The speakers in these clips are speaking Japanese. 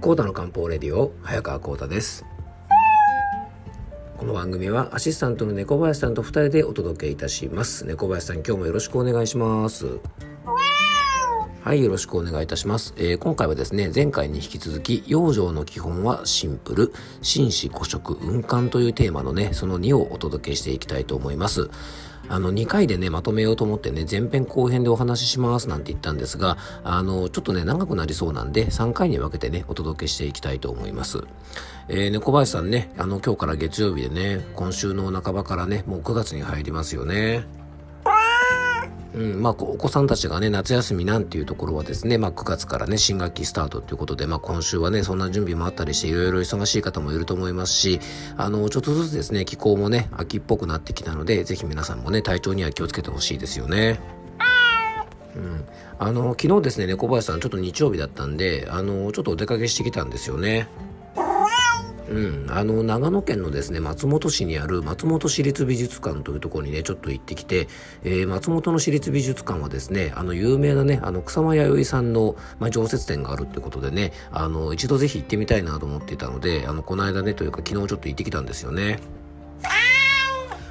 コータの漢方レディオ早川コータです。この番組はアシスタントの猫林さんと二人でお届けいたします。猫林さん今日もよろしくお願いします。はいよろしくお願いいたします、えー、今回はですね前回に引き続き養生の基本はシンプル紳士古食運搬というテーマのねその2をお届けしていきたいと思いますあの、2回でね、まとめようと思ってね、前編後編でお話ししますなんて言ったんですが、あの、ちょっとね、長くなりそうなんで、3回に分けてね、お届けしていきたいと思います。えー、猫林さんね、あの、今日から月曜日でね、今週の半ばからね、もう9月に入りますよね。うんまあ、お子さんたちがね夏休みなんていうところはですね、まあ、9月からね新学期スタートということで、まあ、今週はねそんな準備もあったりしていろいろ忙しい方もいると思いますしあのちょっとずつですね気候もね秋っぽくなってきたのでぜひ皆さんもね体調には気をつけてほしいですよね。うん、あの昨日ですね猫林さんちょっと日曜日だったんであのちょっとお出かけしてきたんですよね。うん、あの長野県のですね松本市にある松本市立美術館というところにねちょっと行ってきて、えー、松本の市立美術館はですねあの有名なねあの草間彌生さんの、まあ、常設展があるってことでねあの一度ぜひ行ってみたいなと思っていたのであのこの間ねというか昨日ちょっと行ってきたんですよね。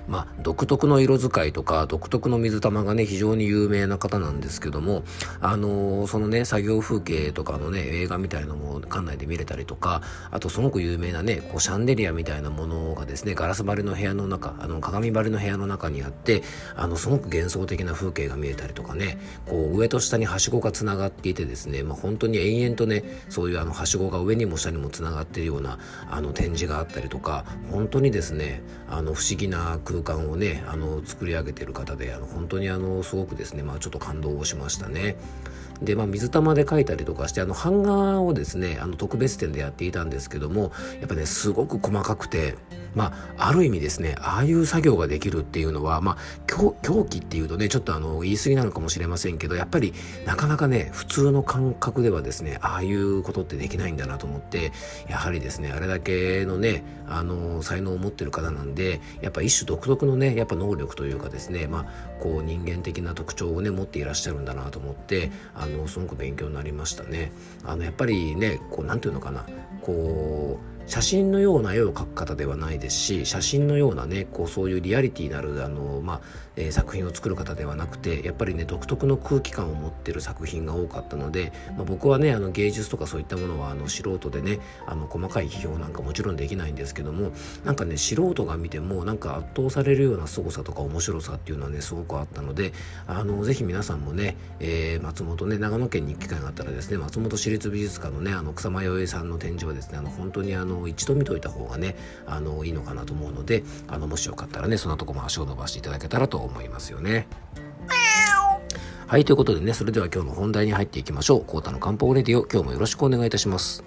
まあ、独特の色使いとか独特の水玉がね非常に有名な方なんですけどもあのー、そのね作業風景とかのね映画みたいのも館内で見れたりとかあとすごく有名なねこうシャンデリアみたいなものがですねガラス張りの部屋の中あの鏡張りの部屋の中にあってあのすごく幻想的な風景が見えたりとかねこう上と下にはしごがつながっていてですね、まあ、本当に延々とねそういうあのはしごが上にも下にもつながっているようなあの展示があったりとか本当にですねあの不思議な空空間をねあの作り上げてる方であの本当にあのすごくですね、まあ、ちょっと感動をしましたね。で、まあ、水玉で描いたりとかしてあの版画をですねあの特別展でやっていたんですけどもやっぱねすごく細かくてまあ、ある意味ですねああいう作業ができるっていうのは、まあ、狂気っていうとねちょっとあの言い過ぎなのかもしれませんけどやっぱりなかなかね普通の感覚ではですねああいうことってできないんだなと思ってやはりですねあれだけのねあの才能を持ってる方なんでやっぱ一種独特のねやっぱ能力というかですねまあこう人間的な特徴をね持っていらっしゃるんだなと思ってあのすごく勉強になりましたね。あのやっぱりねこうなんていうのかなこう写真のような絵を描く方ではないですし写真のようなねこうそういうリアリティなるあの、まあえー、作品を作る方ではなくてやっぱりね独特の空気感を持ってる作品が多かったので、まあ、僕はねあの芸術とかそういったものはあの素人でねあの細かい批評なんかもちろんできないんですけどもなんかね素人が見てもなんか圧倒されるような凄さとか面白さっていうのはねすごくあったのであのぜひ皆さんもね、えー、松本ね長野県に行く機会があったらですね松本市立美術館のねあの草間彌生さんの展示はですねあの本当にあの一度見といた方がねあのいいのかなと思うのであのもしよかったらねそんなとこも足を伸ばしていただけたらと思いますよね。はい、ということでね、それでは今日の本題に入っていきましょう。コータの漢方レディオ、今日もよろしくお願いいたします。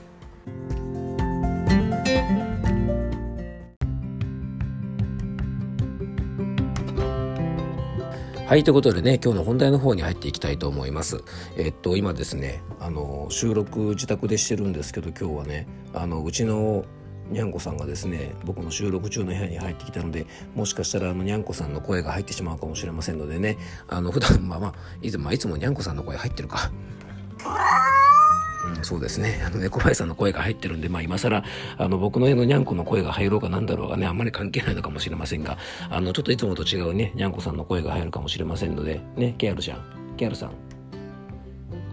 はい、ということでね、今日の本題の方に入っていきたいと思います。えっと、今ですね、あの、収録自宅でしてるんですけど、今日はね、あの、うちのにゃんこさんがですね僕の収録中の部屋に入ってきたのでもしかしたらあのにゃんこさんの声が入ってしまうかもしれませんのでねあの普段まあまあいつ,、まあ、いつもにゃんこさんの声入ってるか。うん、そうですね。あのね、小林さんの声が入ってるんで、まあ今更、あの、僕の家のにゃんこの声が入ろうかなんだろうがね、あんまり関係ないのかもしれませんが、あの、ちょっといつもと違うね、にゃんこさんの声が入るかもしれませんので、ね、ケアルちゃん、ケアルさん、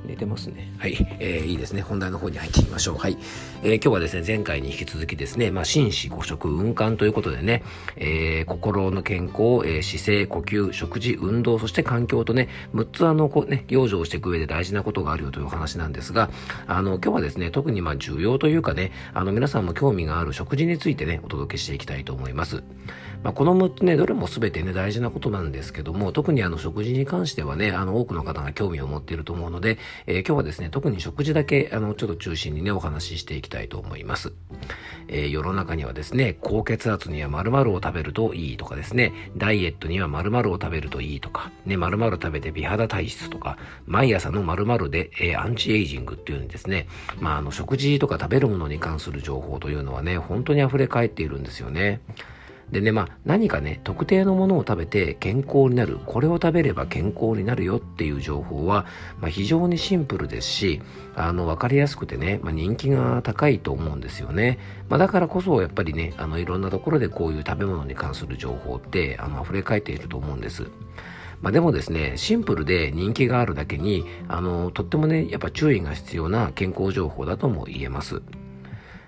寝てますね。はい。えー、いいですね。本題の方に入っていきましょう。はい。えー、今日はですね、前回に引き続きですね、まあ、心子五色運搬ということでね、えー、心の健康、えー、姿勢、呼吸、食事、運動、そして環境とね、6つあの、こうね、養生をしていく上で大事なことがあるよというお話なんですが、あの、今日はですね、特にまあ、重要というかね、あの、皆さんも興味がある食事についてね、お届けしていきたいと思います。まあ、この6つね、どれも全てね、大事なことなんですけども、特にあの、食事に関してはね、あの、多くの方が興味を持っていると思うので、えー、今日はですね、特に食事だけ、あの、ちょっと中心にね、お話ししていきたいと思います。えー、世の中にはですね、高血圧には〇〇を食べるといいとかですね、ダイエットには〇〇を食べるといいとか、ね、〇〇食べて美肌体質とか、毎朝の〇〇で、えー、アンチエイジングっていうにですね、まあ、あの、食事とか食べるものに関する情報というのはね、本当に溢れ返っているんですよね。でね、まあ、何かね、特定のものを食べて健康になる、これを食べれば健康になるよっていう情報は、まあ、非常にシンプルですし、あの、わかりやすくてね、まあ、人気が高いと思うんですよね。まあ、だからこそ、やっぱりね、あの、いろんなところでこういう食べ物に関する情報って、あの、溢れ返っていると思うんです。まあ、でもですね、シンプルで人気があるだけに、あの、とってもね、やっぱ注意が必要な健康情報だとも言えます。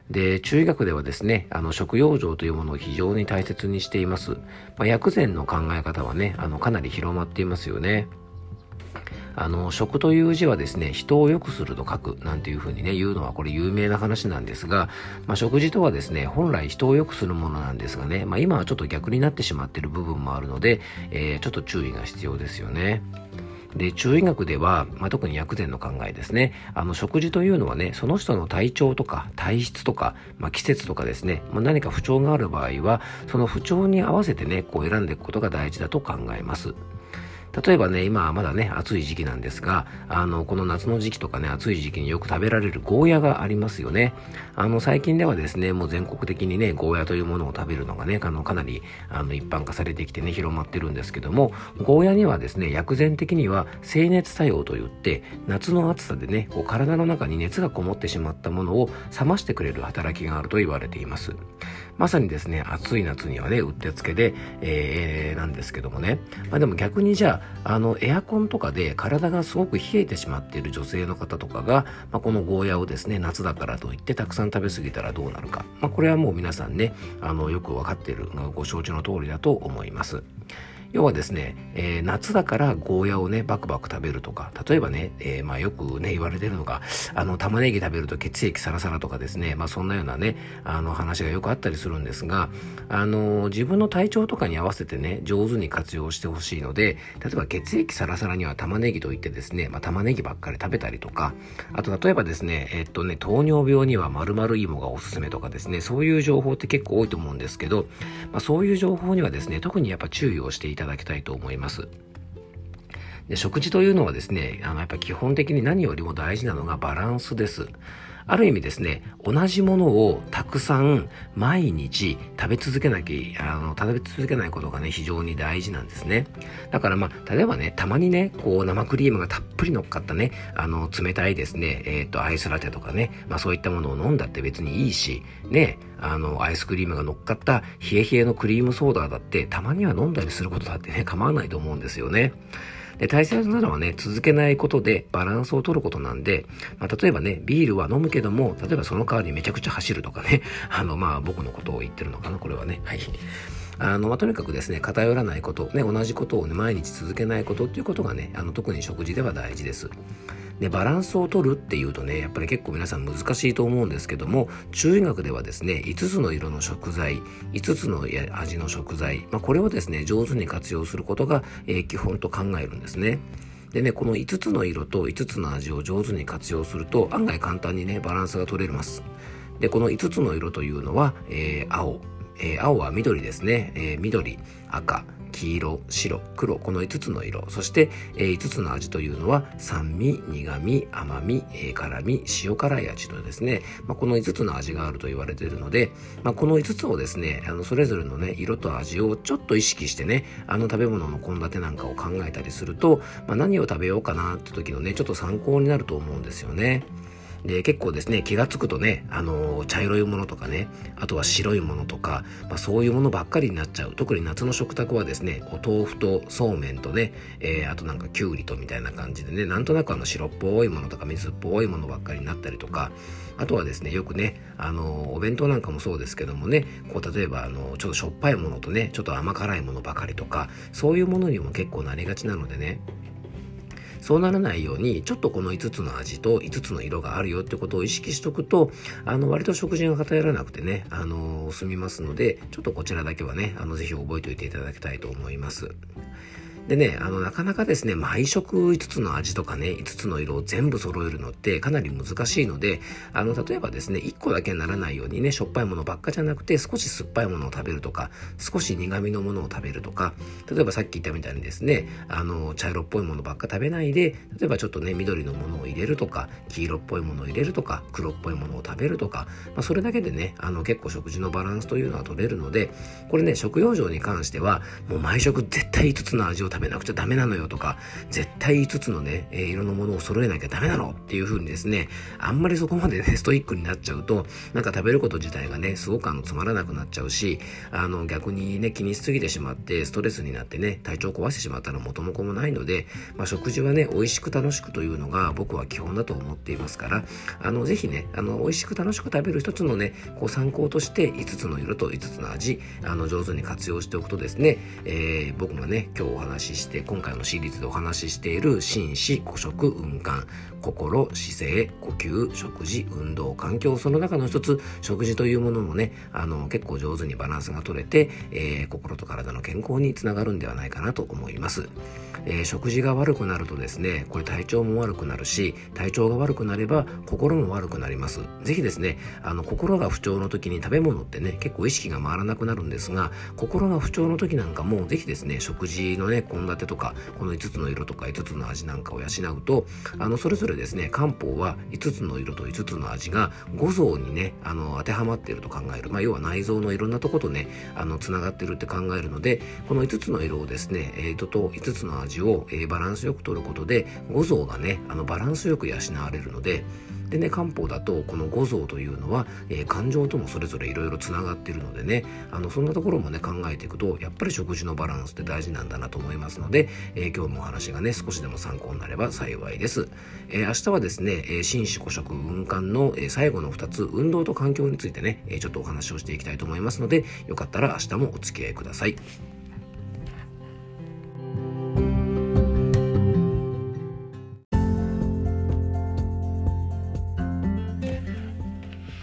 で、中医学ではですね、あの、食用状というものを非常に大切にしています。まあ、薬膳の考え方はね、あの、かなり広まっていますよね。あの、食という字はですね、人を良くすると書くなんていうふうにね、言うのはこれ有名な話なんですが、まあ、食事とはですね、本来人を良くするものなんですがね、まあ、今はちょっと逆になってしまっている部分もあるので、えー、ちょっと注意が必要ですよね。で、中医学では、まあ、特に薬膳の考えですね。あの、食事というのはね、その人の体調とか体質とか、まあ、季節とかですね、まあ、何か不調がある場合は、その不調に合わせてね、こう選んでいくことが大事だと考えます。例えばね、今まだね、暑い時期なんですが、あの、この夏の時期とかね、暑い時期によく食べられるゴーヤがありますよね。あの、最近ではですね、もう全国的にね、ゴーヤというものを食べるのがね、あの、かなり、あの、一般化されてきてね、広まってるんですけども、ゴーヤにはですね、薬膳的には、静熱作用といって、夏の暑さでね、こう体の中に熱がこもってしまったものを冷ましてくれる働きがあると言われています。まさにですね、暑い夏にはね、うってつけで、えー、なんですけどもね。まあでも逆にじゃあ、あの、エアコンとかで体がすごく冷えてしまっている女性の方とかが、まあ、このゴーヤをですね、夏だからといってたくさん食べ過ぎたらどうなるか。まあこれはもう皆さんね、あの、よく分かっている、ご承知の通りだと思います。要はですね、えー、夏だからゴーヤをね、バクバク食べるとか、例えばね、えー、まあよくね、言われてるのが、あの、玉ねぎ食べると血液サラサラとかですね、まあそんなようなね、あの話がよくあったりするんですが、あの、自分の体調とかに合わせてね、上手に活用してほしいので、例えば血液サラサラには玉ねぎといってですね、まあ玉ねぎばっかり食べたりとか、あと例えばですね、えっとね、糖尿病には〇〇芋がおすすめとかですね、そういう情報って結構多いと思うんですけど、まあそういう情報にはですね、特にやっぱ注意をしてい。ただきたいと思います。で食事というのはですね、あのやっぱ基本的に何よりも大事なのがバランスです。ある意味ですね、同じものをたくさん毎日食べ続けなきゃ、あの、食べ続けないことがね、非常に大事なんですね。だからまあ、例えばね、たまにね、こう生クリームがたっぷり乗っかったね、あの、冷たいですね、えっ、ー、と、アイスラテとかね、まあそういったものを飲んだって別にいいし、ね、あの、アイスクリームが乗っかった冷え冷えのクリームソーダだって、たまには飲んだりすることだってね、構わないと思うんですよね。で、大切なのはね、続けないことでバランスを取ることなんで、まあ、例えばね、ビールは飲むけども、例えばその代わりにめちゃくちゃ走るとかね、あの、まあ、僕のことを言ってるのかな、これはね。はい。あの、まあ、とにかくですね、偏らないこと、ね、同じことをね、毎日続けないことっていうことがね、あの、特に食事では大事です。でバランスを取るっていうとねやっぱり結構皆さん難しいと思うんですけども中医学ではですね5つの色の食材5つの味の食材、まあ、これをですね上手に活用することが、えー、基本と考えるんですね。でね、この5つの色と5つの味を上手に活用すると案外簡単にね、バランスが取れます。で、この5つの色というのは、えー、青、えー、青は緑ですね、えー、緑、赤、黄色、白、黒、この5つの色、そして、えー、5つの味というのは酸味、苦味、甘み、えー、辛味、塩辛い味とですね、まあ、この5つの味があると言われているので、まあ、この5つをですね、あのそれぞれのね、色と味をちょっと意識してね、あの食べ物の献立なんかを考えたりすると、まあ、何を食べようかなって時のね、ちょっと参考になると思うんですよね。で、結構ですね、気がつくとね、あのー、茶色いものとかね、あとは白いものとか、まあ、そういうものばっかりになっちゃう。特に夏の食卓はですね、お豆腐とそうめんとね、えー、あとなんかきゅうりとみたいな感じでね、なんとなくあの白っぽいものとか水っぽいものばっかりになったりとか、あとはですね、よくね、あのー、お弁当なんかもそうですけどもね、こう例えばあのちょっとしょっぱいものとね、ちょっと甘辛いものばかりとか、そういうものにも結構なりがちなのでね、そうならないように、ちょっとこの5つの味と5つの色があるよってことを意識しとくと、あの、割と食事が偏らなくてね、あの、済みますので、ちょっとこちらだけはね、あの、ぜひ覚えておいていただきたいと思います。でね、あの、なかなかですね、毎食5つの味とかね、5つの色を全部揃えるのってかなり難しいので、あの、例えばですね、1個だけならないようにね、しょっぱいものばっかじゃなくて、少し酸っぱいものを食べるとか、少し苦味のものを食べるとか、例えばさっき言ったみたいにですね、あの、茶色っぽいものばっか食べないで、例えばちょっとね、緑のものを入れるとか、黄色っぽいものを入れるとか、黒っぽいものを食べるとか、まあ、それだけでね、あの、結構食事のバランスというのは取れるので、これね、食用上に関しては、もう毎食絶対5つの味を食べべなくちゃダメなのよとか、絶対5つのね、えー、色のものを揃えなきゃダメなのっていう風にですね、あんまりそこまでね、ストイックになっちゃうと、なんか食べること自体がね、すごくあの、つまらなくなっちゃうし、あの、逆にね、気にしすぎてしまって、ストレスになってね、体調壊してしまったら元も子もないので、まあ、食事はね、美味しく楽しくというのが僕は基本だと思っていますから、あの、ぜひね、あの、美味しく楽しく食べる一つのね、こう参考として5つの色と5つの味、あの、上手に活用しておくとですね、えー、僕がね、今日お話しして、今回のシリーズでお話ししている心子、古食、運感、心、姿勢、呼吸、食事、運動、環境、その中の一つ、食事というものもね、あの、結構上手にバランスが取れて、えー、心と体の健康につながるんではないかなと思います。えー、食事が悪くなるとですね、これ体調も悪くなるし、体調が悪くなれば心も悪くなります。ぜひですね、あの、心が不調の時に食べ物ってね、結構意識が回らなくなるんですが、心が不調の時なんかも、ぜひですね、食事のね、献立とか、この5つの色とか5つの味なんかを養うと、あの、それぞれですね、漢方は5つの色と5つの味が五臓にね、あの、当てはまっていると考える。まあ、要は内臓のいろんなとことね、あの、つながってるって考えるので、この5つの色をですね、えー、とと5つの味を、えー、バランスよく取ることで、五臓がね、あの、バランスよく養われるので、でね漢方だとこの五臓というのは、えー、感情ともそれぞれいろいろつながってるのでねあのそんなところもね考えていくとやっぱり食事のバランスって大事なんだなと思いますので、えー、今日のお話がね少しでも参考になれば幸いです、えー、明日はですね、え心子古食運換の、え最後の2つ運動と環境についてね、えちょっとお話をしていきたいと思いますのでよかったら明日もお付き合いください。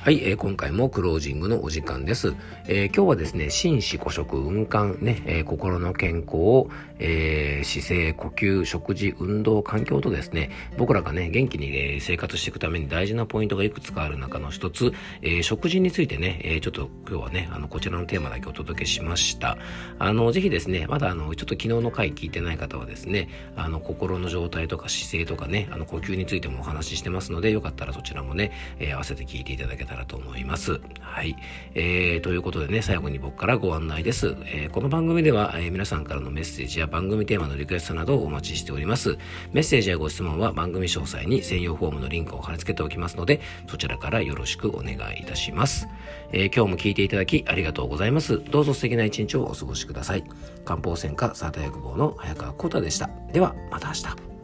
はい、えー、今回もクロージングのお時間です。えー、今日はですね、心子古食運換ね、えー、心の健康、え、姿勢、呼吸、食事、運動、環境とですね、僕らがね、元気に、え、生活していくために大事なポイントがいくつかある中の一つ、え、食事についてね、え、ちょっと今日はね、あの、こちらのテーマだけお届けしました。あの、ぜひですね、まだあの、ちょっと昨日の回聞いてない方はですね、あの、心の状態とか姿勢とかね、あの、呼吸についてもお話ししてますので、よかったらそちらもね、えー、合わせて聞いていただけたららと思います。はい。えー、ということでね、最後に僕からご案内です。えー、この番組では、えー、皆さんからのメッセージや番組テーマのリクエストなどをお待ちしております。メッセージやご質問は番組詳細に専用フォームのリンクを貼り付けておきますので、そちらからよろしくお願いいたします。えー、今日も聞いていただきありがとうございます。どうぞ素敵な一日をお過ごしください。漢方専科サータ薬房の早川幸太でした。では、また明日。